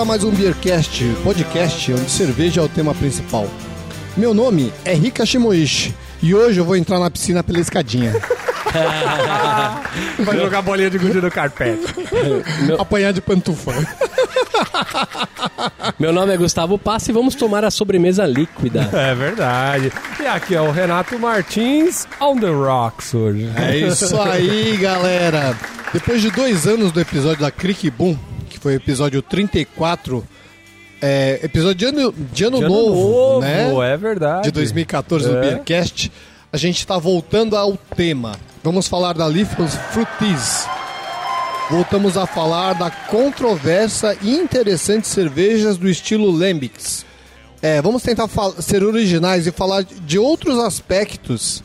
começa mais um Beercast, podcast onde cerveja é o tema principal. Meu nome é Rika Shimoishi e hoje eu vou entrar na piscina pela escadinha. Vai jogar bolinha de gude no carpete. Apanhar de pantufa. Meu nome é Gustavo Passa e vamos tomar a sobremesa líquida. É verdade. E aqui é o Renato Martins on the rocks hoje. É isso aí, galera. Depois de dois anos do episódio da Crick Boom, que foi o episódio 34, é, episódio de ano, de ano, De ano novo, novo, né? é verdade. de 2014 do É. Beercast, a gente está voltando ao tema. Vamos falar da Leafless Fruities. Voltamos a falar da controversa e interessante cervejas do estilo Lambics. É, vamos tentar ser originais e falar de outros aspectos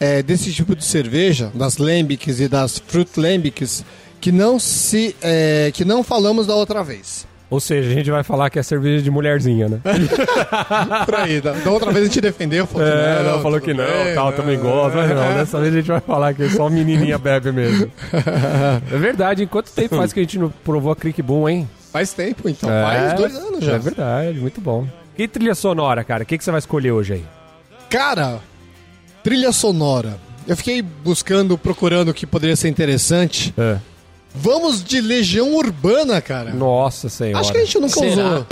é, desse tipo de cerveja, das Lambics e das Fruit Lambics, que não se, é, que não falamos da outra vez. Ou seja, a gente vai falar que é cerveja de mulherzinha, né? Por aí, da, da outra vez a gente defendeu, falou que É, não, não, falou que não, bem, tal, né? também gosta. Mas não, dessa vez a gente vai falar que só menininha bebe mesmo. É verdade, em quanto tempo faz que a gente não provou a Crick Boom, hein? Faz tempo, então. É, Faz dois anos já. É verdade, muito bom. E trilha sonora, cara? O que, que você vai escolher hoje aí? Cara, trilha sonora. Eu fiquei buscando, procurando o que poderia ser interessante. É. Vamos de Legião Urbana, cara. Nossa senhora. Acho que a gente nunca Será? usou.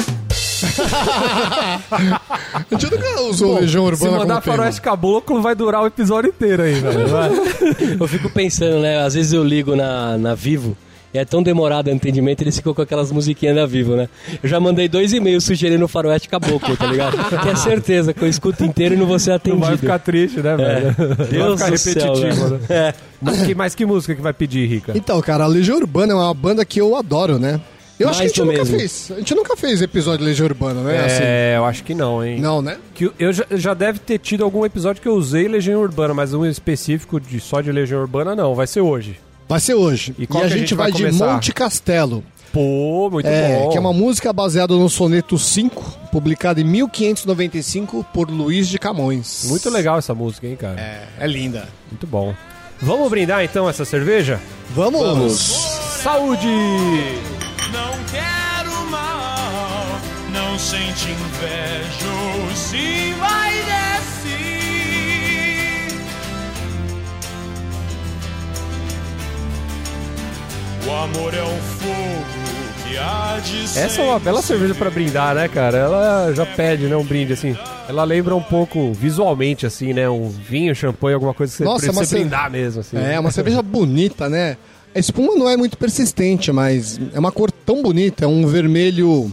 a gente nunca usou Legião Se Urbana mandar como tema. faroeste caboclo, vai durar o episódio inteiro aí, velho. Eu fico pensando, né? Às vezes eu ligo na, na Vivo é tão demorado o atendimento, eles ficam com aquelas musiquinhas da Vivo, né? Eu já mandei dois e-mails sugerindo o Faroeste Caboclo, tá ligado? que é certeza que eu escuto inteiro e não vou ser Não atendido. vai ficar triste, né, velho? Deus vai do ficar céu, repetitivo, velho. né? É. Mas que, mas que música que vai pedir, Rica? Então, cara, a Legião Urbana é uma banda que eu adoro, né? Eu acho que a Mais gente nunca mesmo. fez. A gente nunca fez episódio de Legião Urbana, né? Assim, É, eu acho que não, hein? não, né? Que eu- eu já, já deve ter tido algum episódio que eu usei Legião Urbana, mas um específico de só de Legião Urbana não, vai ser hoje. Vai ser hoje. E E, a gente, vai vai de? Monte Castelo. Pô, muito É, bom. que é uma música baseada no soneto 5, publicada em 1595 por Luiz de Camões. Muito legal essa música, hein, cara? É, é linda. Muito bom. Vamos brindar então essa cerveja? Vamos! Vamos. Saúde! Não quero mal, não sente inveja, ou O amor é um fogo que há de Essa é uma bela cerveja pra brindar, né, cara? Ela já pede, né, um brinde, assim. Ela lembra um pouco, visualmente, assim, né? Um vinho, champanhe, alguma coisa que você Nossa, precisa mas você- brindar mesmo, assim. É, uma cerveja bonita, né? A espuma não é muito persistente, mas é uma cor tão bonita, é um vermelho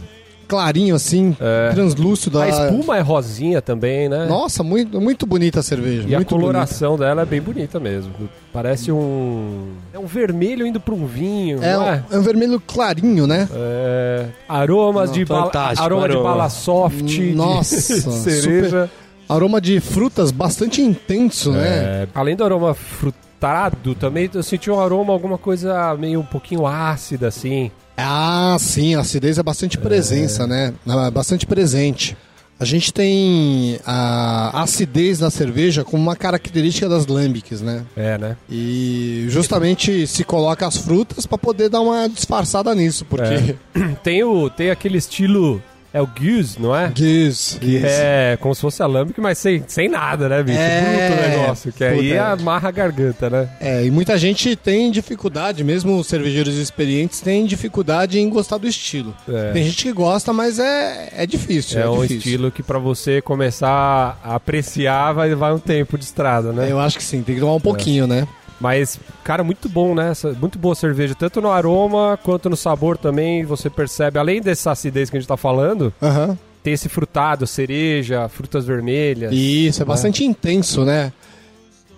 clarinho assim, É. translúcido. A espuma é rosinha também, né? Nossa, muito, muito bonita a cerveja. E a coloração dela é bem bonita mesmo. Parece um. É um vermelho indo pra um vinho. bonita. É, não um, é? é um vermelho clarinho, né? É, aromas de bala, Fantástico, aroma de aroma. bala soft, de Nossa, cereja. Aroma de frutas bastante intenso, né? É, além do aroma frutado, também eu senti um aroma, alguma coisa meio um pouquinho ácida, assim. Ah, sim, a acidez é bastante presença, né? É bastante presente. A gente tem a acidez na cerveja como uma característica das lambics, né? É, né? E justamente se coloca as frutas para poder dar uma disfarçada nisso, porque Tem, o, tem aquele estilo. É o Goose, não é? Giz, Que é como se fosse alambique, mas sem, sem nada, né, bicho? É, Bruto o negócio. Que aí é. amarra a garganta, né? É, e muita gente tem dificuldade, mesmo os cervejeiros experientes têm dificuldade em gostar do estilo. É. Tem gente que gosta, mas é, é difícil. É, É, um difícil. estilo que pra você começar a apreciar vai, vai um tempo de estrada, né? Eu acho que sim, tem que tomar um pouquinho, né? Mas, cara, muito bom, né? Muito boa cerveja, tanto no aroma quanto no sabor também. Você percebe, além dessa acidez que a gente tá falando, Aham. tem esse frutado, cereja, frutas vermelhas. Isso, é bastante intenso, né?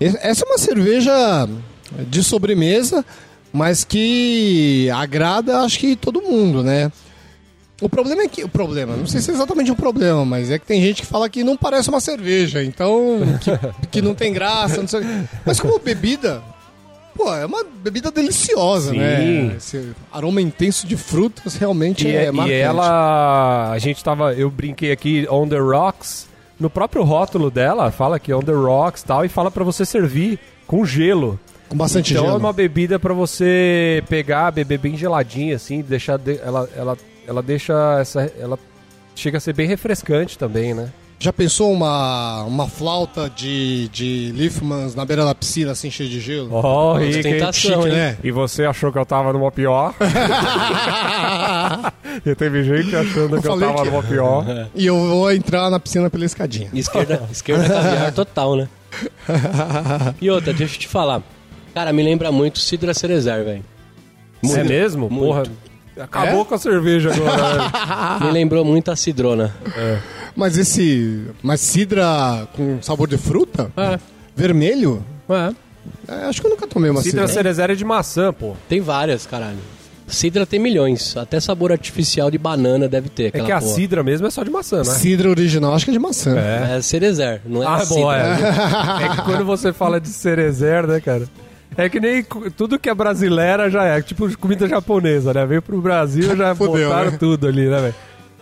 Essa é uma cerveja de sobremesa, mas que agrada, acho que todo mundo, né? O problema é que. O problema, não sei se é exatamente um problema, mas é que tem gente que fala que não parece uma cerveja, então. que, que não tem graça, não sei. Mas como bebida. Pô, é uma bebida deliciosa, Sim. né? Esse aroma intenso de frutas realmente E, é, é- e marcante. ela. A gente tava. Eu brinquei aqui on the rocks. No próprio rótulo dela, fala que on the rocks e tal, e fala pra você servir com gelo. Com bastante Então é gelo. uma bebida pra você pegar, beber bem geladinha, assim, deixar. de- ela, ela, ela deixa essa. Ela chega a ser bem refrescante também, né? Já pensou uma, uma flauta de, de Liefmans na beira da piscina, assim, cheia de gelo? Oh, Rick, hein? Ostentação, Chique, né? E você achou que eu tava numa pior? e teve gente achando Eu que eu tava que- numa pior. E eu vou entrar na piscina pela escadinha. Esquerda, esquerda caviar total, né? E outra, deixa eu te falar. Cara, me lembra muito Cidra Cerezer, velho. É mesmo? Muito. Porra. Acabou É? com a cerveja agora. Me lembrou muito a Cidrona. Mas esse. Mas cidra com sabor de fruta? É, Vermelho? é. É, acho que eu nunca tomei uma Cidra cidra. Cerezera é de maçã, pô. Tem várias, caralho. Cidra tem milhões. Até sabor artificial de banana deve ter. É que a porra. cidra mesmo é só de maçã, né? Cidra original, acho que é de maçã. É. É Cerezer, não é Ah, bom, Cidra. é. É que quando você fala de cerezer, né, cara? É que nem tudo que é brasileira já é. Tipo comida japonesa, né? Veio pro Brasil já Fudeu, botaram né? tudo ali, né, velho?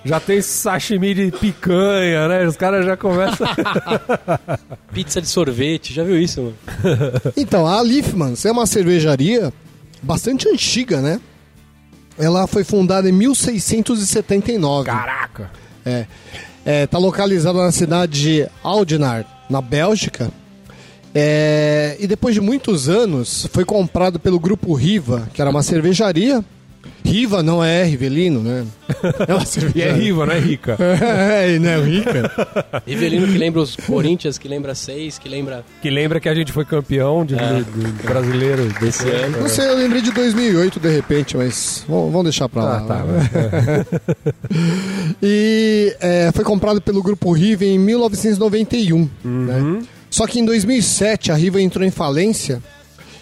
Já tem sashimi de picanha, né? Os caras já começam. Pizza de sorvete, já viu isso, mano? Então, a Liefmans é uma cervejaria bastante antiga, né? Ela foi fundada em 1679. Caraca! É. É, tá localizada na cidade de Oudenaarde, na Bélgica. É, e depois de muitos anos, foi comprado pelo grupo Riva, que era uma cervejaria. Riva não é Rivelino, né? É uma E é riva, não é rica. É, né? Rica. Rivelino que lembra os Corinthians, que lembra seis, que lembra Que lembra que a gente foi campeão de, É. de- de brasileiro desse ano. Não sei, eu lembrei de 2008 de repente, mas vamos, deixar pra lá. Ah, tá. E é, foi comprado pelo grupo Riva em 1991. né? Só que em 2007 a Riva entrou em falência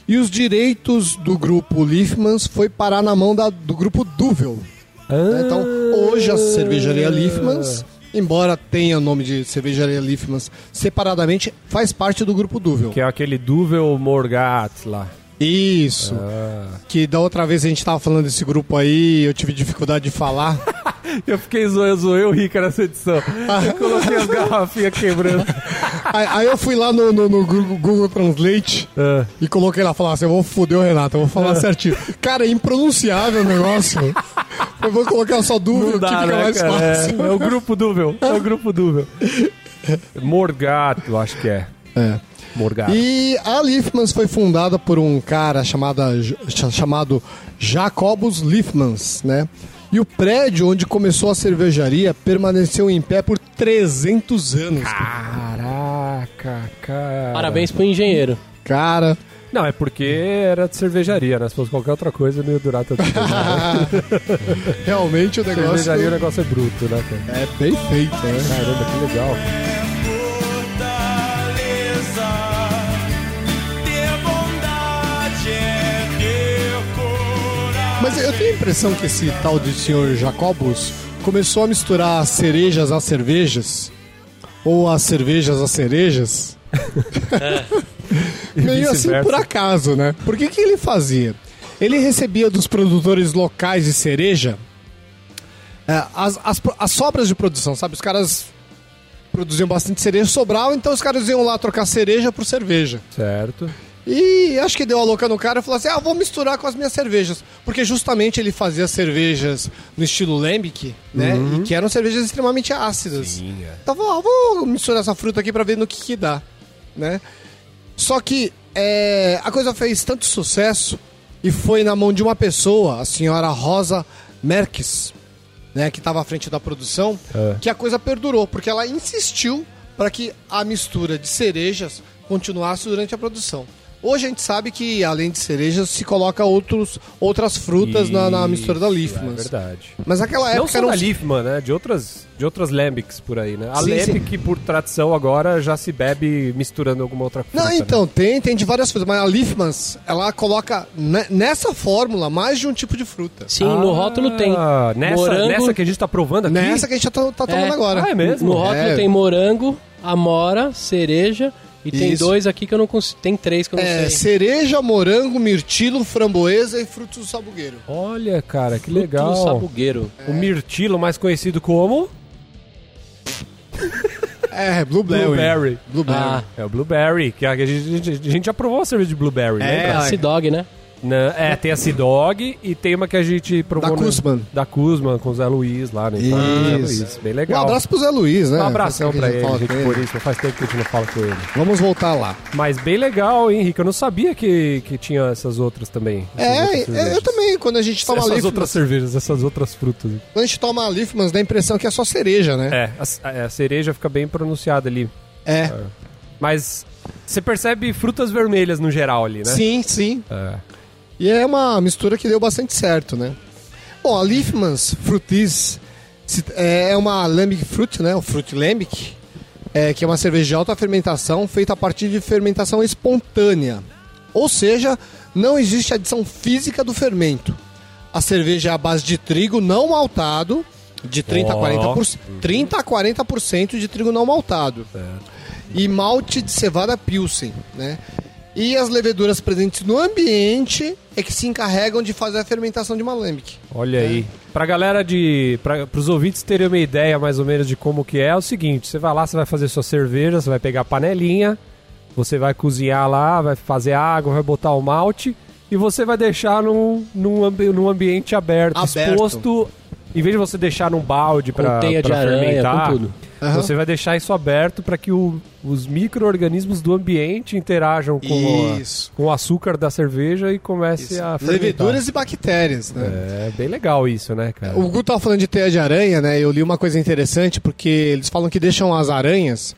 e os direitos do grupo Liefmans foi parar na mão da- do grupo Duvel. né? Então hoje a cervejaria Liefmans, embora tenha o nome de cervejaria Liefmans separadamente, faz parte do grupo Duvel. Que é aquele Duvel Morgat lá. Isso. Ah. Que da outra vez a gente tava falando desse grupo aí, eu tive dificuldade de falar. Eu fiquei zoando, zoei o Rica nessa edição. Eu coloquei as garrafinhas quebrando. aí, aí eu fui lá no, no- no Google, Translate Ah. e coloquei lá, falar assim, eu vou foder o Renato, eu vou falar certinho. Cara, é impronunciável o negócio. Eu vou colocar só Não que fica né, mais cara? fácil. É, é o grupo Duvel. É o grupo Duvel. Morgat, eu acho que é. É. Morgat. E a Liefmans foi fundada por um cara chamada, chamado Jacobus Liefmans, né? E o prédio onde começou a cervejaria permaneceu em pé por 300 anos. Caraca, cara. Parabéns pro engenheiro. Cara, Não, é porque era de cervejaria, né? Se fosse qualquer outra coisa, não ia durar tanto tempo. né? realmente o negócio cervejaria o negócio é bruto, né, cara? é bem feito, né? Caramba, que legal. Mas eu tenho a impressão que esse tal de senhor Jacobus começou a misturar cerejas às cervejas, ou as cervejas às cerejas. E Meio assim por acaso, né? Por que, que ele fazia? Ele recebia dos produtores locais de cereja é, as, as, as sobras de produção, sabe? Os caras produziam bastante cereja, sobrava, então os caras iam lá trocar cereja por cerveja. Certo. E acho que deu a louca no cara e falou assim: ah, vou misturar com as minhas cervejas. Porque justamente ele fazia cervejas no estilo Lambic, né? E que eram cervejas extremamente ácidas. Sim, é. Então ah, vou misturar essa fruta aqui pra ver no que, que dá, né? Só que é, a coisa fez tanto sucesso e foi na mão de uma pessoa, a senhora Rosa Merques, né, que estava à frente da produção, É. que a coisa perdurou, porque ela insistiu para que a mistura de cerejas continuasse durante a produção. Hoje a gente sabe que, além de cerejas, se coloca outros, outras frutas na, na mistura da Isso, Liefmans. É verdade. Mas naquela Não época só era um- da né? De outras, de outras Lambics por aí, né? A Sim, Lambic, por tradição, agora já se bebe misturando alguma outra fruta. Não, né? então, tem, tem de várias frutas, mas a Liefmans, ela coloca ne- nessa fórmula mais de um tipo de fruta. Sim, no rótulo tem. Ah, Nessa, morango, nessa que a gente tá provando aqui? Nessa que a gente tá, tá tomando É. agora. Ah, é mesmo? No rótulo É. tem morango, amora, cereja e tem Isso. dois aqui que eu não consigo. Tem três que eu não É, sei. cereja, morango, mirtilo, framboesa e frutos do sabugueiro. Olha, cara, que Fruto legal. do sabugueiro. O mirtilo, mais conhecido como... É, Blueberry. Blueberry. Blueberry. Ah, É o Blueberry, que a gente, a gente já provou a cerveja de Blueberry, É, lembra? ai. Sea Dog, né? Não, é, tem a Sea Dog e tem uma que a gente provou... Da no- Kuzman. Da Kuzman, com o Zé Luiz lá, né? Então, Zé Isso. Luiz, bem Um legal. abraço pro Zé Luiz, né? Um abração pra ele, gente com por isso. Faz tempo que a gente não fala com ele. Vamos voltar lá. Mas bem legal, hein, Henrique? Eu não sabia que, que tinha essas outras também. essas outras É, é, cervejas. eu também, quando a gente toma Essas outras cervejas, essas outras frutas. quando a gente toma Leafmans, dá a impressão que é só cereja, né? É, a, a cereja fica bem pronunciada ali. É. Mas você percebe frutas vermelhas no geral ali, né? Sim, sim. É. E é uma mistura que deu bastante certo, né? Bom, a Leafmans Fruities se- é uma lambic fruit, né? O fruit lambic, é, que é uma cerveja de alta fermentação feita a partir de fermentação espontânea. Ou seja, não existe adição física do fermento. A cerveja é à base de trigo não maltado, de 30 a Ó. 40%, 30 a 40% de trigo não maltado. E malte de cevada pilsen, né? E as leveduras presentes no ambiente é que se encarregam de fazer a fermentação de uma lambic. Olha aí. Pra galera de. Pra, pros ouvintes terem uma ideia mais ou menos de como que é, é o seguinte: você vai lá, você vai fazer sua cerveja, você vai pegar a panelinha, você vai cozinhar lá, vai fazer água, vai botar o malte e você vai deixar num, num, num ambiente aberto, Aberto. exposto. Em vez de você deixar num balde aranha, fermentar, tudo. Aham. você vai deixar isso aberto para que o- os micro-organismos do ambiente interajam com, a- Isso. com o açúcar da cerveja e comece a fermentar. Leveduras e bactérias, né? É bem legal isso, né, cara? O Gu tava falando de teia de aranha, né? Eu li uma coisa interessante porque eles falam que deixam as aranhas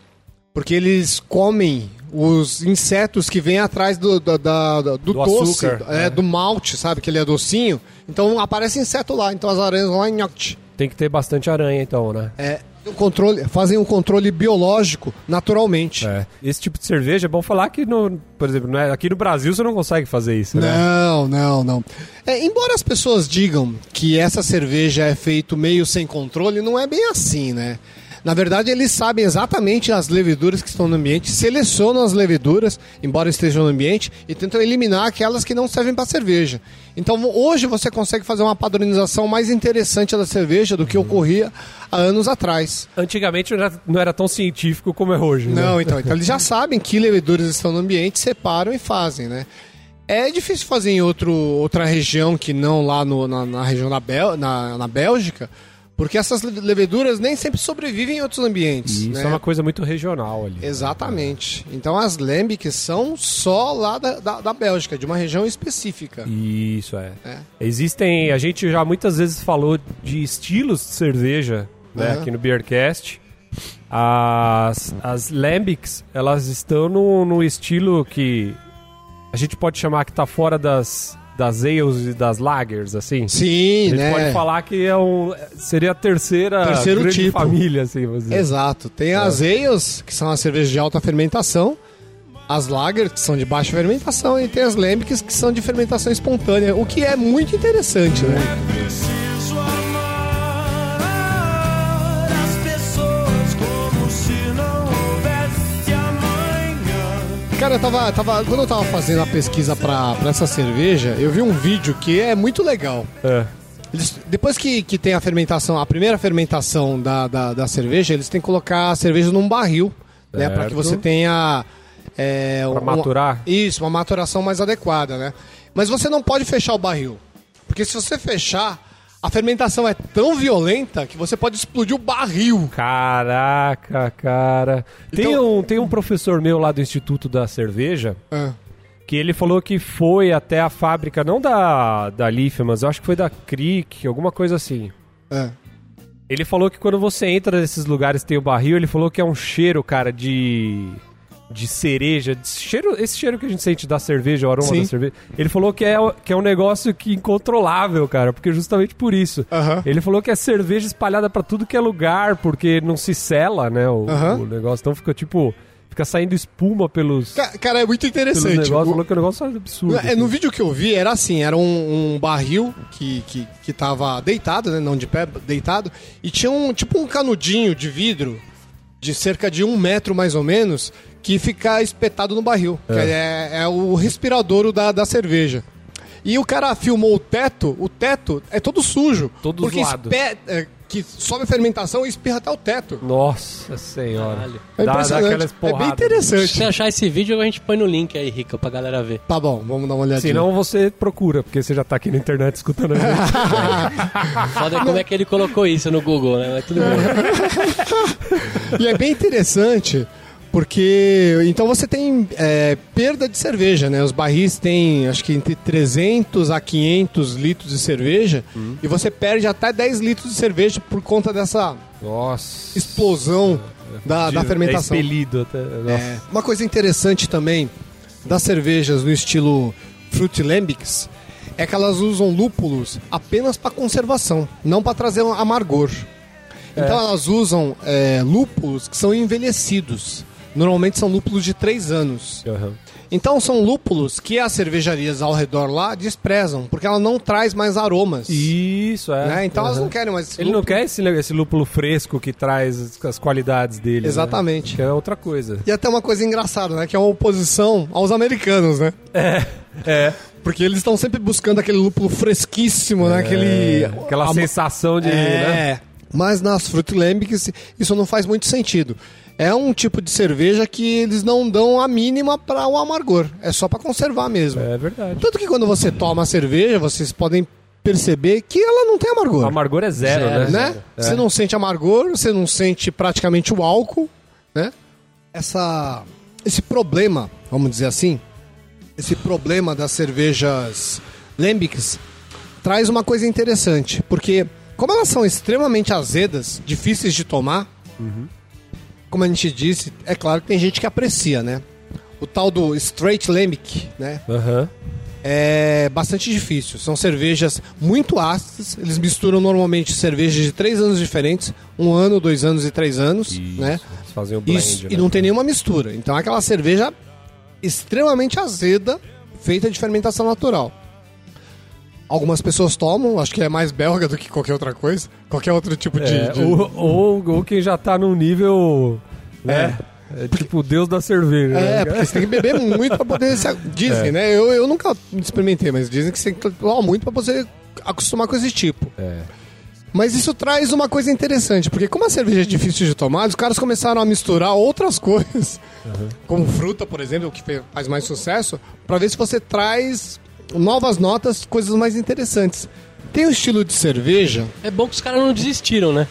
porque eles comem os insetos que vêm atrás do, da- da- do, Do doce, açúcar, é, é. do malte, sabe? Que ele é docinho. Então aparece inseto lá. Então as aranhas vão lá em. Tem que ter bastante aranha, então, né? É, o controle, fazem um controle biológico naturalmente. É. Esse tipo de cerveja é bom falar que, no, por exemplo, não é- aqui no Brasil você não consegue fazer isso, né? Não, não, não. É, embora as pessoas digam que essa cerveja é feito meio sem controle, não é bem assim, né? Na verdade, eles sabem exatamente as leveduras que estão no ambiente, selecionam as leveduras, embora estejam no ambiente, e tentam eliminar aquelas que não servem para cerveja. Então, hoje você consegue fazer uma padronização mais interessante da cerveja do que ocorria há anos atrás. Antigamente não era, não era tão científico como é hoje, né? Não, então, então eles já sabem que leveduras estão no ambiente, separam e fazem, né? É difícil fazer em outro, outra região que não lá no- na, na região da Bel, na, na Bélgica, porque essas le- leveduras nem sempre sobrevivem em outros ambientes. E isso né? é uma coisa muito regional ali. Exatamente. Então as lambics são só lá da, da, da Bélgica, de uma região específica. Isso, é. É. Existem, a gente já muitas vezes falou de estilos de cerveja, né, Aham. aqui no Beercast. As, as lambics, elas estão no, no estilo que a gente pode chamar que tá fora das, das ales e das lagers, assim. Sim, a gente né? pode falar que é um, seria a terceira Terceiro grande tipo. família, assim, vamos dizer. Exato. Tem as ales, que são as cervejas de alta fermentação, as lagers, que são de baixa fermentação, e tem as lambics, que são de fermentação espontânea, o que é muito interessante, né? Cara, eu tava, tava, quando eu tava fazendo a pesquisa pra, pra essa cerveja, eu vi um vídeo que é muito legal. É. Eles- depois que, que tem a fermentação, a primeira fermentação da, da, da cerveja, eles têm que colocar a cerveja num barril, né? Pra que Certo. você tenha... É, Pra maturar? Isso, uma maturação mais adequada, né? Mas você não pode fechar o barril. Porque se você fechar, a fermentação é tão violenta que você pode explodir o barril. Caraca, cara. Tem, Então- um, tem um professor meu lá do Instituto da Cerveja Ah, que ele falou que foi até a fábrica, não da, da Leaf, mas eu acho que foi da Crick, alguma coisa assim. ah. Ele falou que quando você entra nesses lugares tem o barril, ele falou que é um cheiro, cara, de. De cereja, de cheiro, esse cheiro que a gente sente da cerveja, o aroma Sim. da cerveja. Ele falou que é, que é um negócio que incontrolável, cara, porque justamente por isso. Aham. Ele falou que é cerveja espalhada pra tudo que é lugar, porque não se sela, né, o, Aham. o negócio. Então fica tipo, fica saindo espuma pelos, Ca- Cara, é muito interessante. negócios. O- Falou que o negócio é absurdo. É, no vídeo que eu vi era assim, era um, um barril que, que, que tava deitado, né? Não de pé, deitado. E tinha um tipo um canudinho de vidro de cerca de um metro mais ou menos que fica espetado no barril. Que é, é o respiradouro da, da cerveja. E o cara filmou o teto, o teto é todo sujo. Todo porque zoado. espe- é, que sobe a fermentação e espirra até o teto. Nossa senhora. É Dá- dá aquelas é bem. Se interessante. você achar esse vídeo, a gente põe no link aí, Rica, pra galera ver. Tá bom, vamos dar uma olhadinha. Se não, você procura, porque você já tá aqui na internet escutando a gente. Foda é como é que ele colocou isso no Google, né? Mas tudo bem. E é bem interessante, porque então você tem é, perda de cerveja, né? Os barris têm, acho que entre 300 a 500 litros de cerveja, e você perde até 10 litros de cerveja por conta dessa Nossa. explosão da, da É fermentação. expelido até. É, uma coisa interessante também das cervejas no estilo Fruit Lambics é que elas usam lúpulos apenas para conservação, não para trazer um amargor. Então elas usam é, lúpulos que são envelhecidos. Normalmente são lúpulos de 3 anos. Aham. Então são lúpulos que as cervejarias ao redor lá desprezam, porque ela não traz mais aromas. Isso, é. né? Então elas Aham. não querem mais. Ele não lúpulo. quer esse, esse lúpulo fresco que traz as- qualidades dele. né? Exatamente. Que é outra coisa. E até uma coisa engraçada, né? Que é uma oposição aos americanos, né? É. Porque eles estão sempre buscando aquele lúpulo fresquíssimo, né? Aquele. Aquela a- sensação de. É. né? Mas nas Fruit Lambics isso não faz muito sentido. É um tipo de cerveja que eles não dão a mínima para o amargor. É só para conservar mesmo. É verdade. Tanto que quando você toma a cerveja, vocês podem perceber que ela não tem O amargor. amargor é zero, Zero, né? né? É. Você não sente amargor, você não sente praticamente o álcool, né? Essa, esse problema, vamos dizer assim, esse problema das cervejas lambics traz uma coisa interessante, porque como elas são extremamente azedas, difíceis de tomar, como a gente disse, é claro que tem gente que aprecia, né? O tal do straight lambic, né? Aham. é bastante difícil. São cervejas muito ácidas. Eles misturam normalmente cervejas de três anos diferentes, um ano, dois anos e três anos, né? Eles fazem o blend. Isso, né? e não tem nenhuma mistura. Então é aquela cerveja extremamente azeda, feita de fermentação natural. Algumas pessoas tomam, acho que é mais belga do que qualquer outra coisa, qualquer outro tipo de. É, de- ou, ou, ou quem já tá num nível. Né? É tipo Deus da cerveja. É, né? porque você tem que beber muito pra poder. Dizem, né? Eu, eu nunca experimentei, mas dizem que você tem que tomar muito pra você acostumar com esse tipo. É. Mas isso traz uma coisa interessante, porque como a cerveja é difícil de tomar, os caras começaram a misturar outras coisas, como fruta, por exemplo, que faz mais sucesso, pra ver se você traz novas notas, coisas mais interessantes. Tem um estilo de cerveja, É bom que os caras não desistiram, né?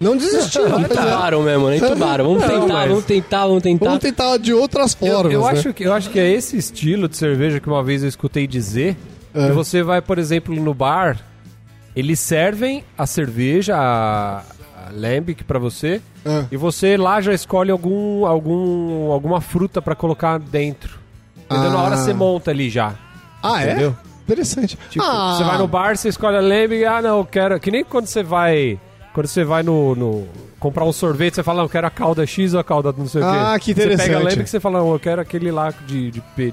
não desistiram. Entubaram mesmo, né? Entubaram. Vamos Não, tentar, mas- vamos tentar, vamos tentar. Vamos tentar de outras Eu, formas. eu né? acho que, eu acho que é esse estilo de cerveja que uma vez eu escutei dizer. É. Que você vai, por exemplo, no bar, eles servem a cerveja, a, a Lambic pra você, É. e você lá já escolhe algum, algum, alguma fruta pra colocar dentro. Entendeu? Na hora Ah. você monta ali já. Ah, é? Entendeu? Interessante. Tipo, ah, você vai no bar, você escolhe a Lambic, ah, não, eu quero. Que nem quando você vai. Quando você vai no, no- comprar um sorvete, você fala, não, eu quero a calda X ou a calda não sei o quê. Ah, que Você pega a interessante. Lambic e você fala, não, eu quero aquele lá de, de, de-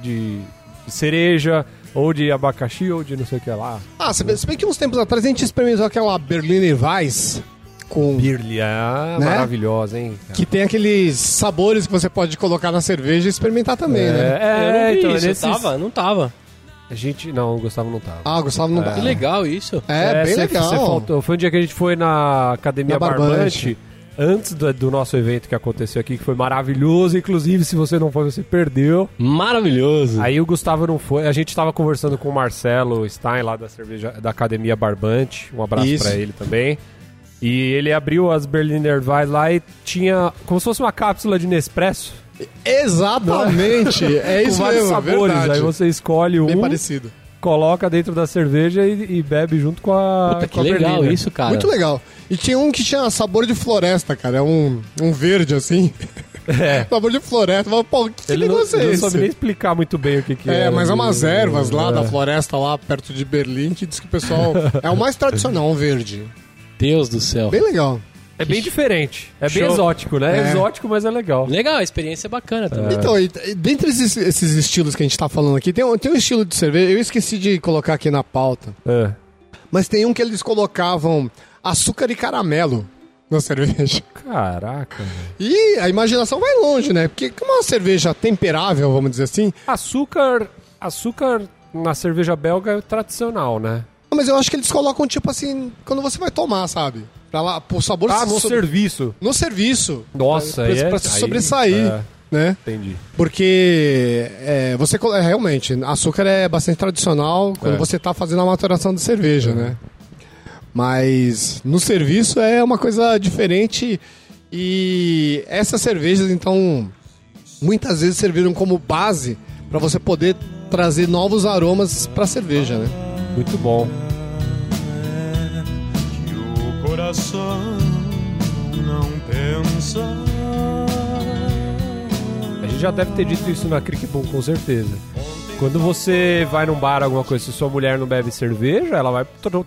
de cereja, ou de abacaxi, ou de não sei o que lá. Ah, se bem, que uns tempos atrás a gente experimentou aquela Berliner Weiss com Birlia, ah, Né? maravilhosa, hein? cara. que tem aqueles sabores que você pode colocar na cerveja e experimentar também, né? É, eu não vi então, isso, nesses- tava? Não tava. A gente. Não, o Gustavo não tava. Ah, Gustavo não dá. Que legal isso. É, bem cê- legal. cê faltou. Foi um dia que a gente foi na Academia Na Barbante. Barbante. Antes do, do nosso evento que aconteceu aqui, que foi maravilhoso. Inclusive, se você não foi, você perdeu. Maravilhoso. Aí o Gustavo não foi. A gente tava conversando com o Marcelo Stein, lá da cerveja da Academia Barbante. Um abraço Isso. pra ele também. E ele abriu as Berliner Weiss lá e tinha como se fosse uma cápsula de Nespresso. Exatamente. É com isso vários mesmo, sabores. verdade. Aí você escolhe Bem um, parecido. coloca dentro da cerveja e, e bebe junto com a. Puta, que com a legal Berliner. isso, cara. Muito legal. E tinha um que tinha sabor de floresta, cara. É um, um verde assim. É. sabor de floresta. Mas, pô, que Ele não, negócio é ele não esse? soube nem explicar muito bem o que, que É, era. mas é umas ervas lá É. da floresta, lá perto de Berlim, que diz que o pessoal. é o mais tradicional, um verde. Deus do céu. Bem legal. É bem diferente. É bem Show. exótico, né? É É. exótico, mas é legal. Legal, a experiência é bacana também. Então, e, e dentre esses, esses estilos que a gente tá falando aqui, tem um, tem um estilo de cerveja, eu esqueci de colocar aqui na pauta, É. mas tem um que eles colocavam açúcar e caramelo na cerveja. Caraca. E a imaginação vai longe, né? Porque como é uma cerveja temperável, vamos dizer assim, Açúcar. Açúcar na cerveja belga é tradicional, né? mas eu acho que eles colocam tipo assim, quando você vai tomar, sabe? Pra lá, pro sabor Ah, no so- serviço. no serviço. Nossa, pra, é- pra se aí- sobressair, é. né? Entendi. Porque é, você é, realmente, açúcar é bastante tradicional quando É. você tá fazendo a maturação de cerveja, né? Mas no serviço é uma coisa diferente e essas cervejas então muitas vezes serviram como base para você poder trazer novos aromas para a cerveja, né? Muito bom. Coração não pensa. A gente já deve ter dito isso na Crick Boom, com certeza. Quando você vai num bar, alguma coisa, se sua mulher não bebe cerveja, ela vai,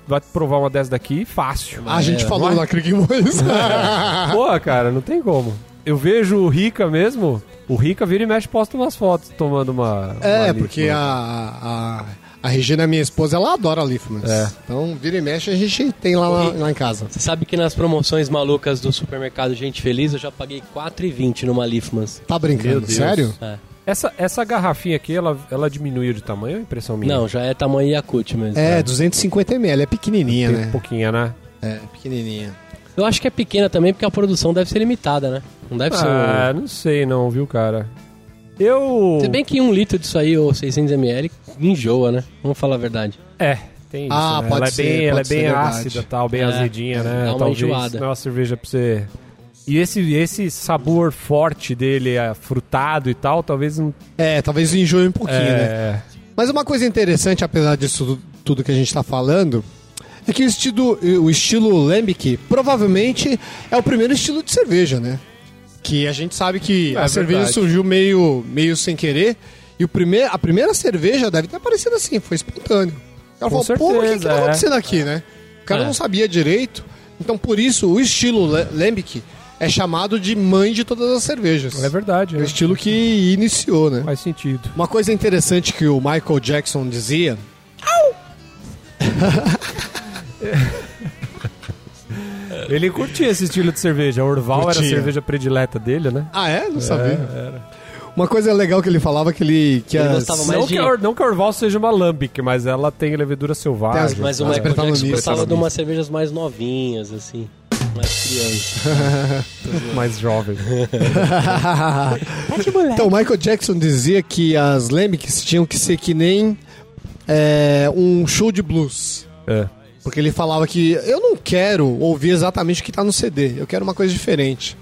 vai provar uma dessa daqui fácil. A gente É, falou vai. na Crick Boys. Pô, cara, não tem como. Eu vejo o Rica mesmo, o Rica vira e mexe posta umas fotos tomando uma. É, uma porque a, a, a Regina, minha esposa, ela adora Liefmans. É. Então, vira e mexe, a gente tem lá, lá, lá em casa. Você sabe que nas promoções malucas do supermercado Gente Feliz eu já paguei 4,20 numa Leafmans. Tá brincando? Meu Deus. Sério? É. Essa, essa garrafinha aqui, ela, ela diminuiu de tamanho ou é impressão minha? Não, já é tamanho Yakut mesmo. É, 250 ml, é pequenininha, Tem um né? pouquinho, né? É, pequenininha. Eu acho que é pequena também porque a produção deve ser limitada, né? Não deve ser Ah, não sei não, viu, cara? Eu... Se bem que um litro disso aí, ou 600ml, enjoa, né? Vamos falar a verdade. É, tem isso, Ah, né? pode ela é ser, bem, ela é bem verdade. ácida tal, bem É, azedinha, né? dá uma Talvez enjoada. não é uma cerveja pra você... E esse, esse sabor forte dele, é, frutado e tal, talvez não... É, talvez enjoe um pouquinho, né? É, Mas uma coisa interessante, apesar disso tu- tudo que a gente tá falando, é que o estilo, o estilo Lambic provavelmente é o primeiro estilo de cerveja, né? Que a gente sabe que É a cerveja verdade. surgiu meio, meio sem querer. E o primeir, a primeira cerveja deve ter aparecido assim, foi espontâneo. Ela Com falou, pô, mas o que, que certeza, tá é. acontecendo aqui, né? O cara É. não sabia direito. Então, por isso, o estilo La- Lambic é chamado de mãe de todas as cervejas. é verdade, É o né? estilo que iniciou, né? faz sentido. Uma coisa interessante que o Michael Jackson dizia. Ele curtia esse estilo de cerveja, a Orval era a Curtia. cerveja predileta dele, né? Ah, é? Não sabia. era. Uma coisa legal que ele falava que ele. Que Ele as... gostava mais Não de- que, a Or- não que a Orval seja uma lambic, mas ela tem levedura selvagem. Tem as- Mas o Michael Jackson nisso, gostava de umas cervejas mais novinhas, assim. Mais crianças. mais jovem. então, o Michael Jackson dizia que as Lambics tinham que ser que nem é, um show de blues. É. Porque ele falava que eu não quero ouvir exatamente o que tá no CD, eu quero uma coisa diferente.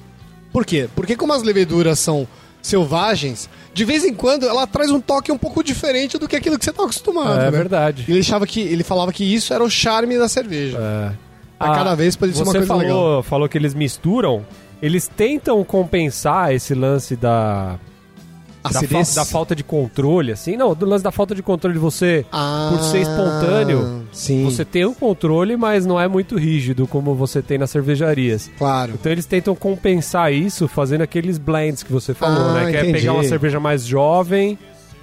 Por quê? Porque como as leveduras são selvagens, de vez em quando ela traz um toque um pouco diferente do que aquilo que você tá acostumado, É né? verdade. Ele, achava que, ele falava que isso era o charme da cerveja. É. A cada vez pode ser uma você coisa falou, legal. falou que eles misturam. Eles tentam compensar esse lance da, da, fa- da falta de controle, assim. Não, do lance da falta de controle de você. Ah, por ser espontâneo, Sim, Você tem um controle, mas não é muito rígido como você tem nas cervejarias. claro. Então eles tentam compensar isso fazendo aqueles blends que você falou, Ah, né? Que é entendi. pegar uma cerveja mais jovem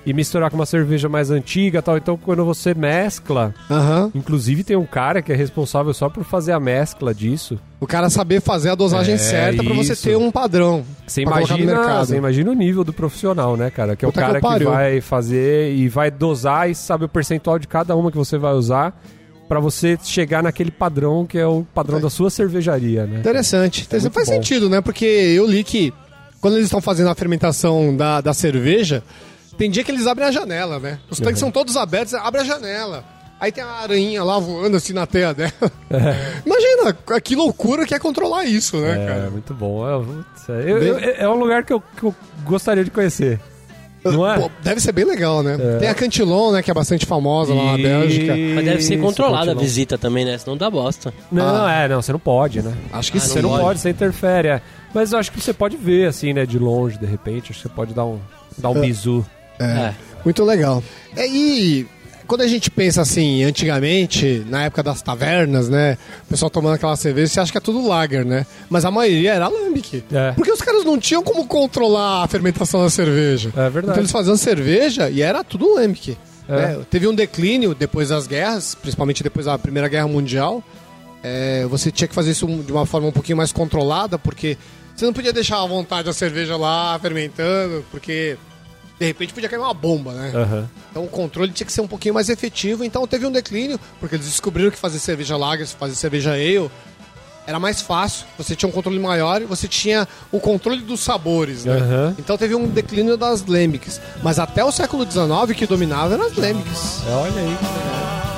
e misturar com uma cerveja mais antiga e tal. Então quando você mescla, Aham. inclusive tem um cara que é responsável só por fazer a mescla disso. O cara saber fazer a dosagem É, certa pra você ter um padrão. Você imagina, você imagina o nível do profissional, né, cara? Que é o Puta que cara que, pariu. vai fazer e vai dosar e sabe o percentual de cada uma que você vai usar pra você chegar naquele padrão que é o padrão da sua cervejaria, né? Interessante. Muito Faz bom. sentido, né? Porque eu li que quando eles estão fazendo a fermentação da, da cerveja, tem dia que eles abrem a janela, né? Os tanques são todos abertos, abre a janela. Aí tem a aranha lá voando assim na teia dela. Imagina a- que loucura que é controlar isso, né, É, cara? muito bom. É, é, eu- eu- é um lugar que eu, que eu gostaria de conhecer. Não é? Pô, deve ser bem legal, né? Tem a Cantillon, né? Que é bastante famosa lá na Bélgica. Mas deve ser controlada a visita também, né? Senão dá bosta. Não, é, não, você não pode, né? Acho que Ah, sim. Você não pode. pode, você interfere. é. Mas eu acho que você pode ver, assim, né, de longe, de repente. Acho que você pode dar um, dar um bizu. É. Muito legal. É, E quando a gente pensa assim, antigamente, na época das tavernas, né? O pessoal tomando aquela cerveja, você acha que é tudo lager, né? Mas a maioria era lambic. É. Porque os caras não tinham como controlar a fermentação da cerveja. É verdade. Então eles faziam cerveja e era tudo lambic. É. né? Teve um declínio depois das guerras, principalmente depois da Primeira Guerra Mundial. É, você tinha que fazer isso de uma forma um pouquinho mais controlada, porque você não podia deixar à vontade a cerveja lá fermentando, porque de repente podia cair uma bomba, né? Aham. Então o controle tinha que ser um pouquinho mais efetivo. Então teve um declínio, porque eles descobriram que fazer cerveja lager, fazer cerveja ale, era mais fácil, você tinha um controle maior e você tinha o controle dos sabores, né? Aham. Então teve um declínio das Lambics. Mas até o século XIX que dominava eram as Lambics. Olha aí que legal.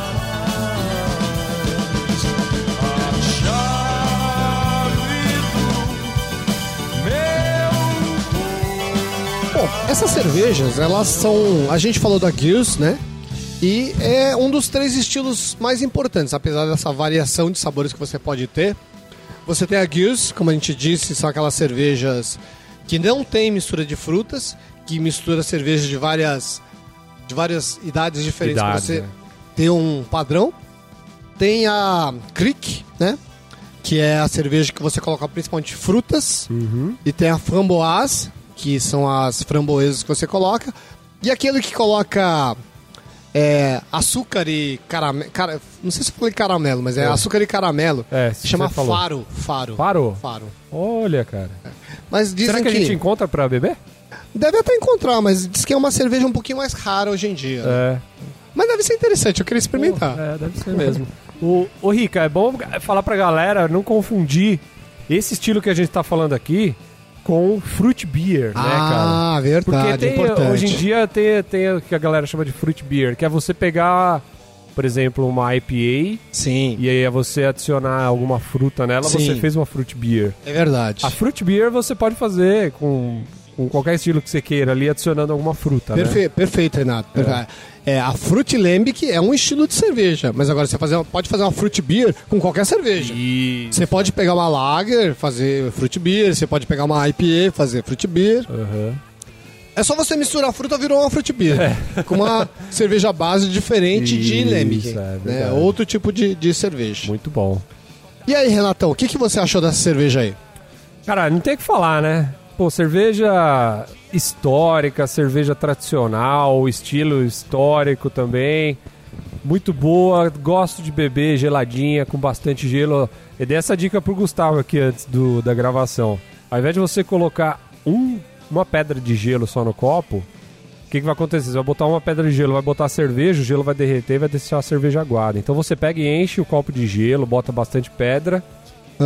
Bom, essas cervejas, elas são. A gente falou da Gears, né? E é um dos três estilos mais importantes, apesar dessa variação de sabores que você pode ter. Você tem a Gears, como a gente disse, são aquelas cervejas que não tem mistura de frutas, que mistura cervejas de várias de várias idades diferentes para Idades, você né? ter um padrão. Tem a Creek, né? Que é a cerveja que você coloca principalmente frutas. E tem a framboise, que são as framboesas que você coloca. E aquele que coloca é, açúcar e caramelo. Cara, não sei se eu falei caramelo, mas é, É. açúcar e caramelo. É, Se chama faro. Faro. Parou? Faro. Olha, cara. Mas dizem Será que a gente encontra pra beber? Deve até encontrar, mas diz que é uma cerveja um pouquinho mais rara hoje em dia. né? É. Mas deve ser interessante, eu queria experimentar. É, deve ser mesmo. O, ô, Rica, é bom falar pra galera não confundir esse estilo que a gente tá falando aqui com fruit beer, né, cara? Ah, verdade, Porque tem, importante. hoje em dia tem, tem o que a galera chama de fruit beer, que é você pegar, por exemplo, uma IPA Sim, e aí é você adicionar alguma fruta nela, Sim. você fez uma fruit beer. é verdade. A fruit beer você pode fazer com, com qualquer estilo que você queira ali, adicionando alguma fruta, né? Perfe- Perfeito, Renato. Perfeito. É, a Fruit Lambic é um estilo de cerveja, mas agora você fazer, pode fazer uma Fruit Beer com qualquer cerveja. E... Você pode pegar uma Lager, fazer Fruit Beer, você pode pegar uma IPA, fazer Fruit Beer. Aham. É só você misturar a fruta, virou uma Fruit Beer. Com uma cerveja base diferente de Isso, Lambic. é né? Outro tipo de, de cerveja. Muito bom. E aí, Renatão, o que, que você achou dessa cerveja aí? Cara, não tem o que falar, né? Pô, cerveja histórica, cerveja tradicional, estilo histórico também. Muito boa, gosto de beber geladinha, com bastante gelo. Eu dei essa dica pro Gustavo aqui antes do, da gravação. Ao invés de você colocar um, uma pedra de gelo só no copo, o que, que vai acontecer? Você vai botar uma pedra de gelo, vai botar cerveja, o gelo vai derreter e vai deixar a cerveja aguada. Então você pega e enche o copo de gelo, bota bastante pedra,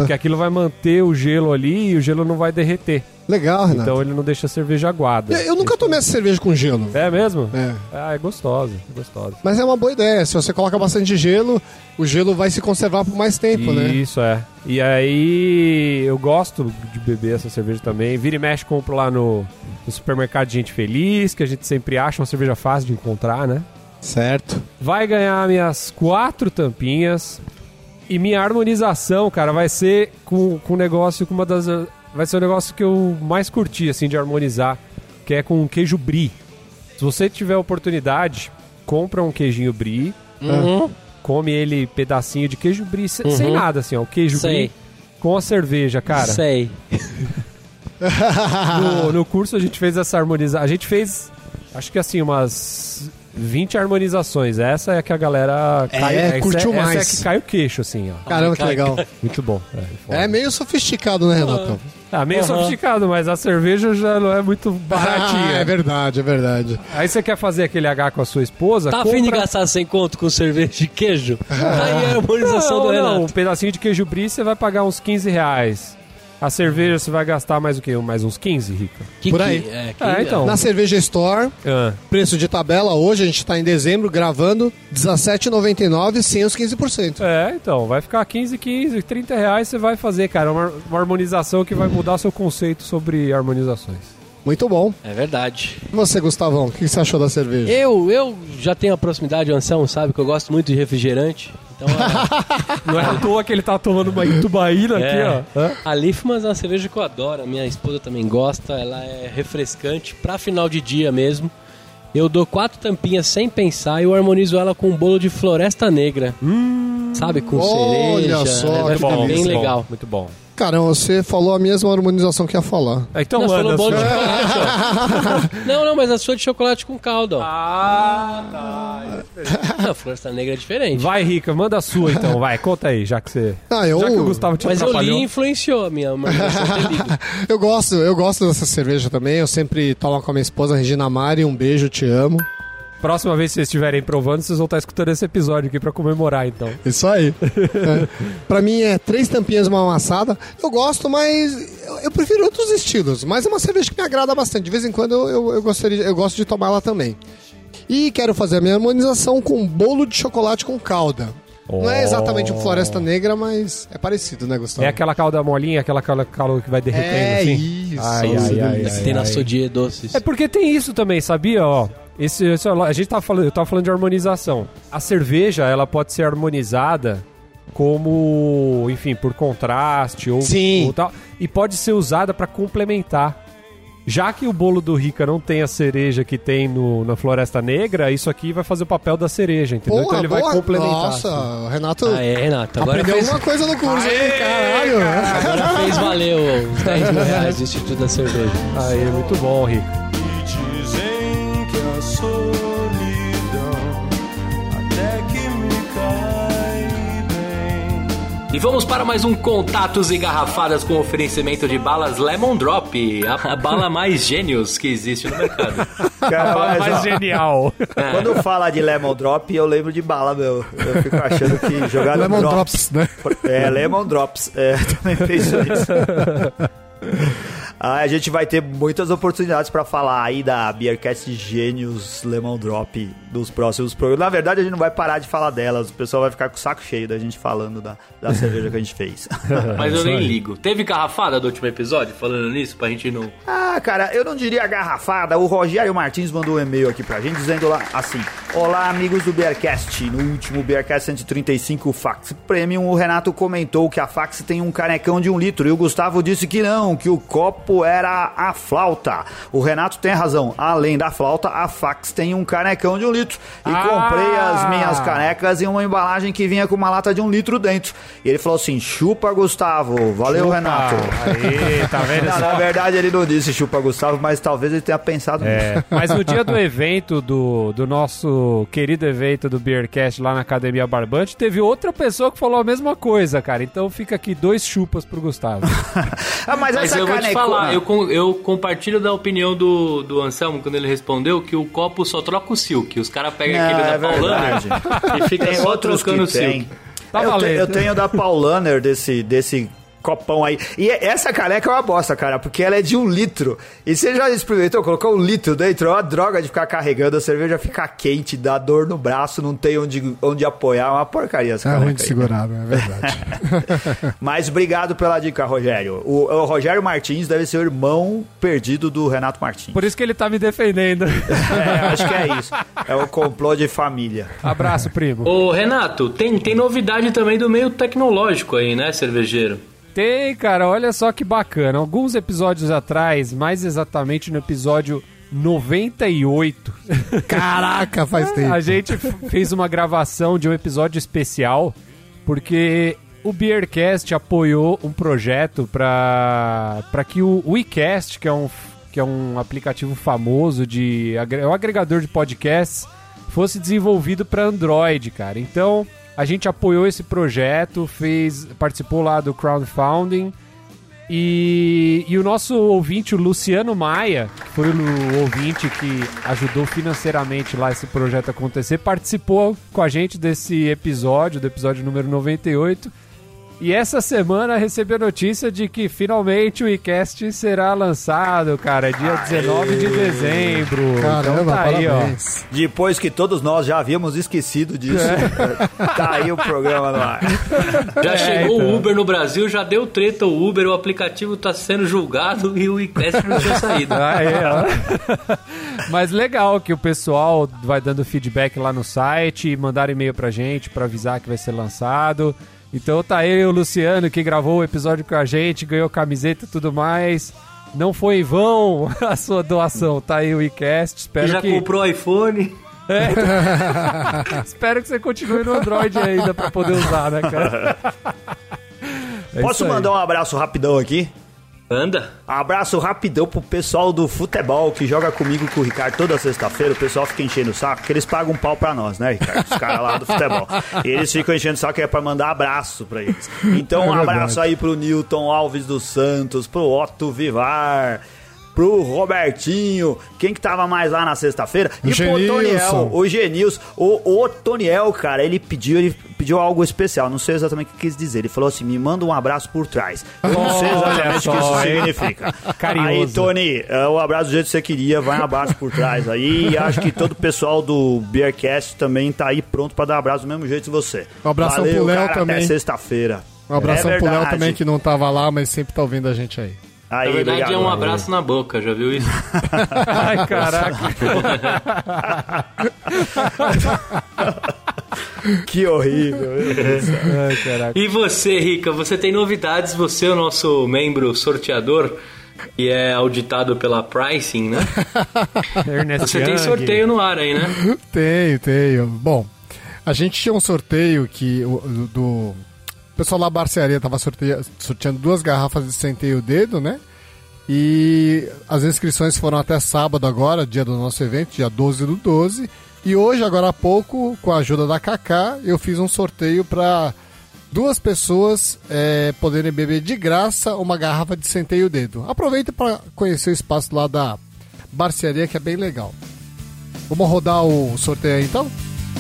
Ah. que aquilo vai manter o gelo ali e o gelo não vai derreter. Legal, Renato. Então ele não deixa a cerveja aguada. eu, eu nunca tomei essa cerveja com gelo. É mesmo? É. Ah, é gostosa, é gostosa. Mas é uma boa ideia. Se você coloca bastante gelo, o gelo vai se conservar por mais tempo, né? Isso, é. E aí, eu gosto de beber essa cerveja também. Vira e mexe, compro lá no, no supermercado de Gente Feliz, que a gente sempre acha uma cerveja fácil de encontrar, né? Certo. Vai ganhar minhas quatro tampinhas. E minha harmonização, cara, vai ser com, com um negócio, com uma das. Vai ser o negócio que eu mais curti, assim, de harmonizar, que é com queijo brie. Se você tiver oportunidade, compra um queijinho brie, Uhum. come ele pedacinho de queijo brie, se- sem Uhum. nada, assim, ó. O queijo Sei. brie com a cerveja, cara. Sei. No, no curso a gente fez essa harmonização. A gente fez, acho que assim, umas 20 harmonizações. Essa é a que a galera É, essa curtiu essa mais. é a que cai o queixo, assim, ó. Caramba, que legal. Muito bom. É. É meio sofisticado, né, Renatão? Ah, meio Aham. sofisticado, mas a cerveja já não é muito baratinha. Ah, é verdade, é verdade. Aí você quer fazer aquele H com a sua esposa? Tá compra... afim de gastar sem conto com cerveja de queijo? Tá aí a harmonização não, do não, um Renato. pedacinho de queijo brie você vai pagar uns 15 reais. A cerveja você vai gastar mais o quê? Mais uns 15, Rica? Que Por que- aí. é, que- Ah, então. Na Cerveja Store, Ah, preço de tabela hoje, a gente tá em dezembro gravando, R$17,99 sem os 15%. É, então, vai ficar 15, 15, 30 reais você vai fazer, cara, uma, uma harmonização que vai mudar seu conceito sobre harmonizações. Muito bom. É verdade. E você, Gustavão, o que você achou da cerveja? Eu, eu já tenho a proximidade, o Anselmo sabe que eu gosto muito de refrigerante. Então, a, Não é à toa que ele tá tomando uma Itubaína É. aqui, ó. A Liffmans é uma cerveja que eu adoro. A minha esposa também gosta. Ela é refrescante pra final de dia mesmo. Eu dou quatro tampinhas sem pensar e eu harmonizo ela com um bolo de floresta negra. Sabe, com Olha cereja. só, né? vai que ficar bem delícia. legal. Muito bom. Caramba, você falou a mesma harmonização que ia falar. Então, Nós manda falamos bolo de sua- chocolate, ó. Não, não, mas a sua é de chocolate com calda, ó. Ah, tá. A floresta negra é diferente. Vai, Rica, manda a sua então, vai, conta aí, já que você. Ah, eu, Já que o Gustavo te Mas eu li atrapalhou. e influenciou a minha ter lido. eu gosto, eu gosto dessa cerveja também. Eu sempre tomo com a minha esposa, Regina Mari. Um beijo, te amo. Próxima vez que vocês estiverem provando, vocês vão estar escutando esse episódio aqui pra comemorar, então. Isso aí. é. Pra mim é três tampinhas uma amassada. Eu gosto, mas eu, eu prefiro outros estilos. Mas é uma cerveja que me agrada bastante. De vez em quando eu, eu, eu gostaria, eu gosto de tomar ela também. E quero fazer a minha harmonização com bolo de chocolate com calda. Não é exatamente um Floresta Negra, mas é parecido, né, Gustavo? É aquela calda molinha, aquela calda, calda que vai derretendo É assim. isso. Ai, ai, ai, que tem na Sodier doces. É porque tem isso também, sabia? Ó, esse, esse- a gente tava falando, eu tava falando de harmonização. A cerveja, ela pode ser harmonizada como, enfim, por contraste ou, Sim. ou tal, e pode ser usada para complementar. Já que o bolo do Rica não tem a cereja que tem no, na Floresta Negra, isso aqui vai fazer o papel da cereja, entendeu? então ele vai boa. complementar. Nossa, assim. o Renato Ah, é, Renato. Agora aprendeu fez, alguma coisa no curso, hein? Caralho. agora fez valer os 10 mil reais do Instituto da Cerveja. Aí, muito bom, Rica. E vamos para mais um Contatos e Garrafadas com oferecimento de balas Lemon Drop, a, a bala mais gênios que existe no mercado. Cara, mas, mais ó, genial. quando fala de Lemon Drop, eu lembro de bala, meu. Eu fico achando que jogar Lemon drops. Drops, né? É, Lemon Drops. É, também penso nisso. Ah, a gente vai ter muitas oportunidades pra falar aí da Beercast Gênios Lemon Drop dos próximos programas. Na verdade, a gente não vai parar de falar delas. O pessoal vai ficar com o saco cheio da gente falando da, da cerveja que a gente fez. Mas eu nem ligo. Teve garrafada do último episódio falando nisso pra gente não. Ah, cara, eu não diria garrafada. O Rogério Martins mandou um e-mail aqui pra gente dizendo lá assim: Olá, amigos do Beercast. No último Beercast 135 Fax Premium, o Renato comentou que a Fax tem um canecão de um litro e o Gustavo disse que não, que o copo era a flauta. O Renato tem razão. Além da flauta, a Fax tem um canecão de um litro. E Ah! comprei as minhas canecas em uma embalagem que vinha com uma lata de um litro dentro. E ele falou assim: chupa, Gustavo. Valeu, Renato. Aí, tá vendo Não, na verdade ele não disse chupa Gustavo, mas talvez ele tenha pensado É, nisso. mas no dia do evento, do, do nosso querido evento do Beercast lá na Academia Barbante, teve outra pessoa que falou a mesma coisa, cara. Então fica aqui dois chupas pro Gustavo. Ah, mas, Mas essa canecona- falar, eu, com- eu compartilho da opinião do, do Anselmo quando ele respondeu que o copo só troca o silk. Os caras pegam aquele é da Paulaner e fica Tem só outros trocando o que silk. tem. Tá eu, te- eu tenho da Paulaner desse, desse copão aí. E essa caneca é uma bosta, cara, porque ela é de um litro. E você já experimentou colocar um litro dentro? É uma droga de ficar carregando, a cerveja fica quente, dá dor no braço, não tem onde, onde apoiar. É uma porcaria essa É caneca aí. segurar, né? é verdade. Mas obrigado pela dica, Rogério. O, o Rogério Martins deve ser o irmão perdido do Renato Martins. Por isso que ele tá me defendendo. É, acho que é isso. É o complô de família. Abraço, primo. Ô, Renato, tem, tem novidade também do meio tecnológico aí, né, cervejeiro? Tem, cara, olha só que bacana. Alguns episódios atrás, mais exatamente no episódio 98, Caraca, faz tempo. a gente fez uma gravação de um episódio especial porque o Beercast apoiou um projeto para que o WeCast, que é um que é um aplicativo famoso de é um agregador de podcasts, fosse desenvolvido para Android, cara. Então, a gente apoiou esse projeto, fez participou lá do crowdfunding e, e o nosso ouvinte, o Luciano Maia, que foi o ouvinte que ajudou financeiramente lá esse projeto acontecer, participou com a gente desse episódio, do episódio número 98. E essa semana recebeu a notícia de que finalmente o iCast será lançado, cara, dia 19 de dezembro. Caramba, então tá aí, ó. Depois que todos nós já havíamos esquecido disso, tá aí o programa no ar. Já É, chegou então. o Uber no Brasil, já deu treta o Uber, o aplicativo tá sendo julgado e o iCast não tinha saído. É, ó. Mas legal que o pessoal vai dando feedback lá no site, mandar e-mail pra gente pra avisar que vai ser lançado. Então tá aí o Luciano que gravou o episódio com a gente, ganhou camiseta e tudo mais. Não foi em vão a sua doação, tá aí o iCast. Espero já que comprou iPhone. espero que você continue no Android ainda pra poder usar, né, cara? É Posso mandar um abraço rapidão aqui? Anda. Abraço rapidão pro pessoal do futebol que joga comigo com o Ricardo toda sexta-feira. O pessoal fica enchendo o saco, que eles pagam um pau pra nós, né, Ricardo? Os caras lá do futebol. E eles ficam enchendo o saco que é pra mandar abraço pra eles. Então, um É abraço aí pro Newton Alves dos Santos, pro Otto Vivar. Pro Robertinho, quem que tava mais lá na sexta-feira? E pro Genilson. Toniel, o Genils, o, o Toniel, cara, ele pediu, ele pediu algo especial, não sei exatamente o que quis dizer. Ele falou assim: me manda um abraço por trás. Eu não sei exatamente o que isso significa. Carinhoso. Aí, Tony, é, o abraço do jeito que você queria, vai um abraço por trás aí. E acho que todo o pessoal do Beercast também tá aí pronto pra dar abraço do mesmo jeito que você. Um abração Valeu, pro Léo também. Até sexta-feira. Um abração É pro Léo também, que não tava lá, mas sempre tá ouvindo a gente aí. Aí, Na verdade obrigado. é um abraço na boca, já viu isso? Ai, caraca. Que horrível. Ai, caraca. E você, Rica, você tem novidades, você é o nosso membro sorteador e é auditado pela Pricing, né? Ernest Você tem Young. sorteio no ar aí, né? Tenho, tenho. Bom, a gente tinha um sorteio que do. O pessoal da barcearia tava sorteia- sorteando duas garrafas de centeio dedo, né? E as inscrições foram até sábado agora, dia do nosso evento, dia 12 do 12. E hoje, agora há pouco, com a ajuda da Kaká, eu fiz um sorteio para duas pessoas é, poderem beber de graça uma garrafa de centeio dedo. Aproveita para conhecer o espaço lá da barcearia, que é bem legal. Vamos rodar o sorteio aí, então?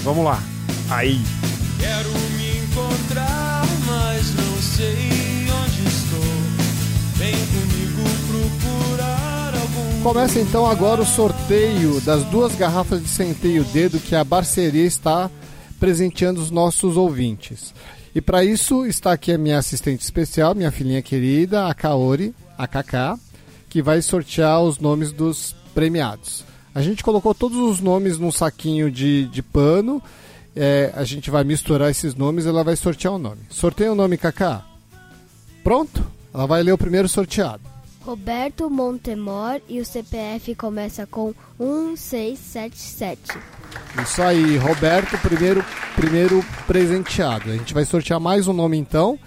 Vamos lá. Aí. Quero me encontrar, Começa então agora o sorteio das duas garrafas de centeio dedo que a Barceria está presenteando os nossos ouvintes. E para isso está aqui a minha assistente especial, minha filhinha querida, a Kaori, a Kaká, que vai sortear os nomes dos premiados. A gente colocou todos os nomes num saquinho de, de pano. É, a gente vai misturar esses nomes e ela vai sortear o nome. Sorteia o nome, Kaká. Pronto? Ela vai ler o primeiro sorteado. Roberto Montemor e o CPF começa com 1677. Isso aí, Roberto, primeiro, primeiro presenteado. A gente vai sortear mais um nome então,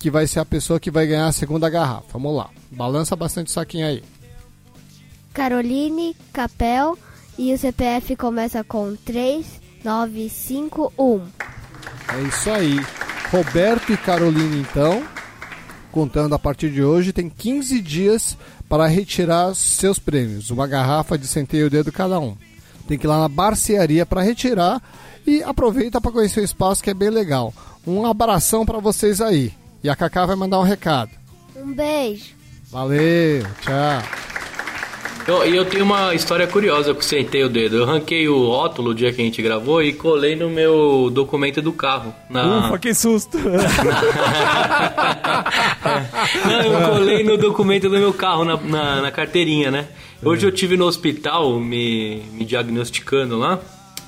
que vai ser a pessoa que vai ganhar a segunda garrafa. Vamos lá, balança bastante o saquinho aí. Caroline Capel e o CPF começa com 3951. É isso aí. Roberto e Carolina então, contando a partir de hoje, tem 15 dias para retirar seus prêmios. Uma garrafa de centeio dedo cada um. Tem que ir lá na barcearia para retirar e aproveita para conhecer o espaço que é bem legal. Um abração para vocês aí. E a Cacá vai mandar um recado. Um beijo. Valeu, tchau. Eu- E eu, tenho uma história curiosa que sentei o dedo. Eu ranquei o rótulo o dia que a gente gravou e colei no meu documento do carro. Na... Ufa, que susto. Não, eu colei no documento do meu carro, na, na, na carteirinha, né? Hoje eu tive no hospital me, me diagnosticando lá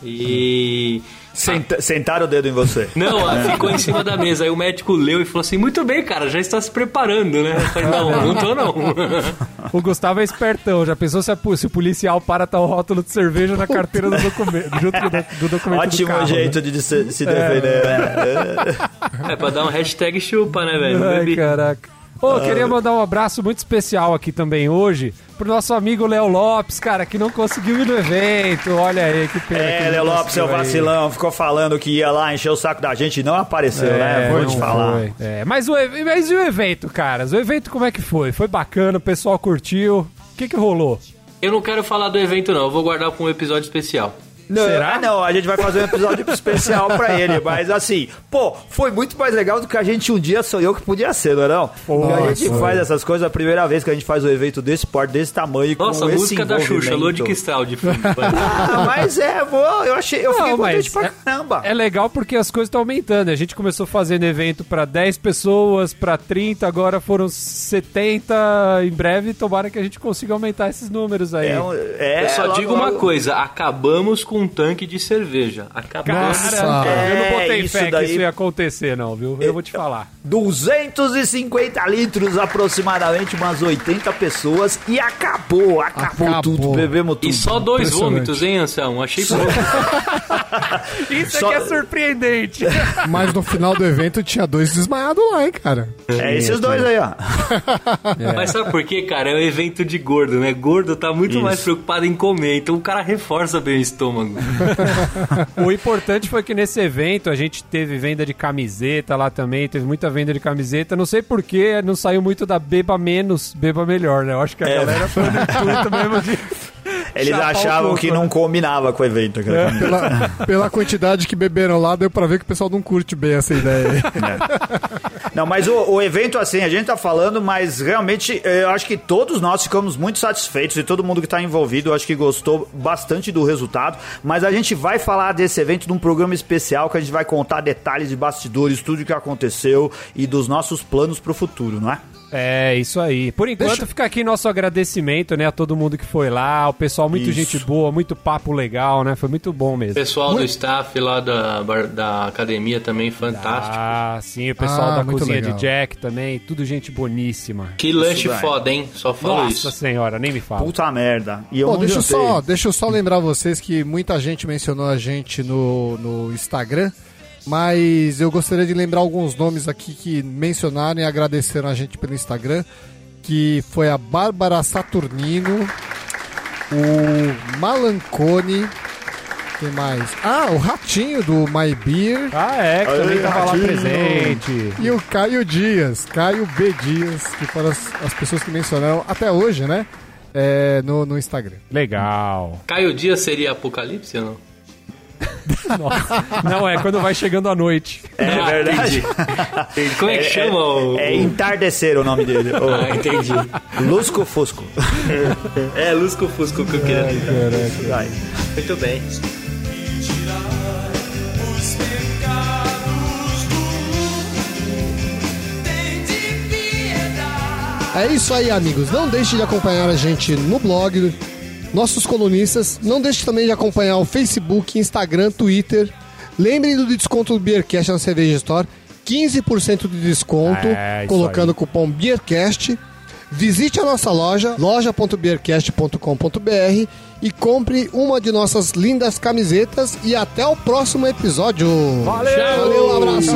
e. Senta- sentaram o dedo em você. Não, ah, ficou em cima da mesa. Aí o médico leu e falou assim: Muito bem, cara, já está se preparando, né? Eu falei: Não, não tô não. O Gustavo é espertão. Já pensou se, a se o policial para o rótulo de cerveja na carteira do documento, junto do, do documento do Ótimo carro, jeito né? de se, se defender. né? É pra dar um hashtag chupa, né, velho? Não Ai, caraca. Ô, queria mandar um abraço muito especial aqui também hoje pro nosso amigo Léo Lopes, cara, que não conseguiu ir no evento. Olha aí, que pena. que É, Léo Lopes, seu conseguiu aí. vacilão, ficou falando que ia lá encher o saco da gente e não apareceu, né? É, Vou não te falar. foi. É, mas, o, e- mas e o evento, caras? O evento como é que foi? Foi bacana, o pessoal curtiu. O que que rolou? Eu não quero falar do evento, não. Eu vou guardar pra um episódio especial. Não, Será? ah, não, a gente vai fazer um episódio especial pra ele, mas assim, pô, foi muito mais legal do que a gente um dia sonhou que podia ser, não é não? Porque a gente Nossa. faz essas coisas a primeira vez que a gente faz um evento desse porte, desse tamanho, Nossa, com a esse música da Xuxa. Lua de Cristal de fundo. Ah, mas é, vou, eu achei, eu fiquei Não, contente mas pra caramba. É legal porque as coisas estão aumentando. A gente começou fazendo evento pra 10 pessoas, pra 30, agora foram 70. Em breve, tomara que a gente consiga aumentar esses números aí. É, é, Eu só logo, digo uma logo- coisa: acabamos com um tanque de cerveja. Acabamos. Cara, eu não É, botei isso fé que daí- isso ia acontecer, não, viu? Eu vou te falar. 250 litros, aproximadamente umas 80 pessoas, e acabou, acabou, Acabou. tudo, bebemos tudo. E só dois vômitos, hein, Anselmo? Achei pouco. Isso Só- aqui é surpreendente. Mas no final do evento tinha dois desmaiados lá, hein, cara. É esses dois aí, ó. Mas sabe por quê, cara? É um evento de gordo, né? Gordo tá muito Isso. mais preocupado em comer, então o cara reforça bem o estômago. Estômago. O importante foi que nesse evento a gente teve venda de camiseta lá também, teve muita venda de camiseta. Não sei porquê, não saiu muito da beba menos, beba melhor, né? Eu acho que a É. galera foi no intuito mesmo de. Eles chapar achavam que não combinava com o evento. camiseta. Pela, pela quantidade que beberam lá, deu pra ver que o pessoal não curte bem essa ideia aí. Não, mas o, o evento, assim, a gente tá falando, mas realmente eu acho que todos nós ficamos muito satisfeitos e todo mundo que tá envolvido, eu acho que gostou bastante do resultado. Mas a gente vai falar desse evento num programa especial que a gente vai contar detalhes de bastidores, tudo o que aconteceu e dos nossos planos pro futuro, não é? É, isso aí. Por enquanto Deixa- fica aqui nosso agradecimento, né, a todo mundo que foi lá, o pessoal muito Isso. gente boa, muito papo legal, né? Foi muito bom mesmo. Pessoal do staff lá da, da academia também, fantástico. Ah, sim, o pessoal Ah, da muito cozinha legal. de Jack também, tudo gente boníssima. Que lanche foda, hein? Só falo Nossa isso. senhora, nem me fala. Puta merda. E eu Pô, não deixa eu, só, deixa eu só lembrar vocês que muita gente mencionou a gente no, no Instagram, mas eu gostaria de lembrar alguns nomes aqui que mencionaram e agradeceram a gente pelo Instagram, que foi a Bárbara Saturnino, o Malancone, quem mais? Ah, o Ratinho do My Beer Ah, é, que também tava lá presente. e o Caio Dias, Caio B. Dias, que foram as, as pessoas que mencionaram até hoje, né? É, no, no Instagram. Legal. Caio Dias seria Apocalipse ou não? Não, é quando vai chegando a noite. É verdade. Entendi. Como é que chama o... É Entardecer o nome dele. Ah, entendi. Lusco Fusco. É, Lusco Fusco que eu queria dizer. Vai. Muito bem. É isso aí, amigos. Não deixe de acompanhar a gente no blog, nossos colunistas. Não deixe também de acompanhar o Facebook, Instagram, Twitter. Lembrem do desconto do Beercast na Cerveja Store. 15% de desconto, É, colocando o cupom Beercast. Visite a nossa loja, loja.beercast.com.br e compre uma de nossas lindas camisetas e até o próximo episódio. Valeu! Valeu, um abraço!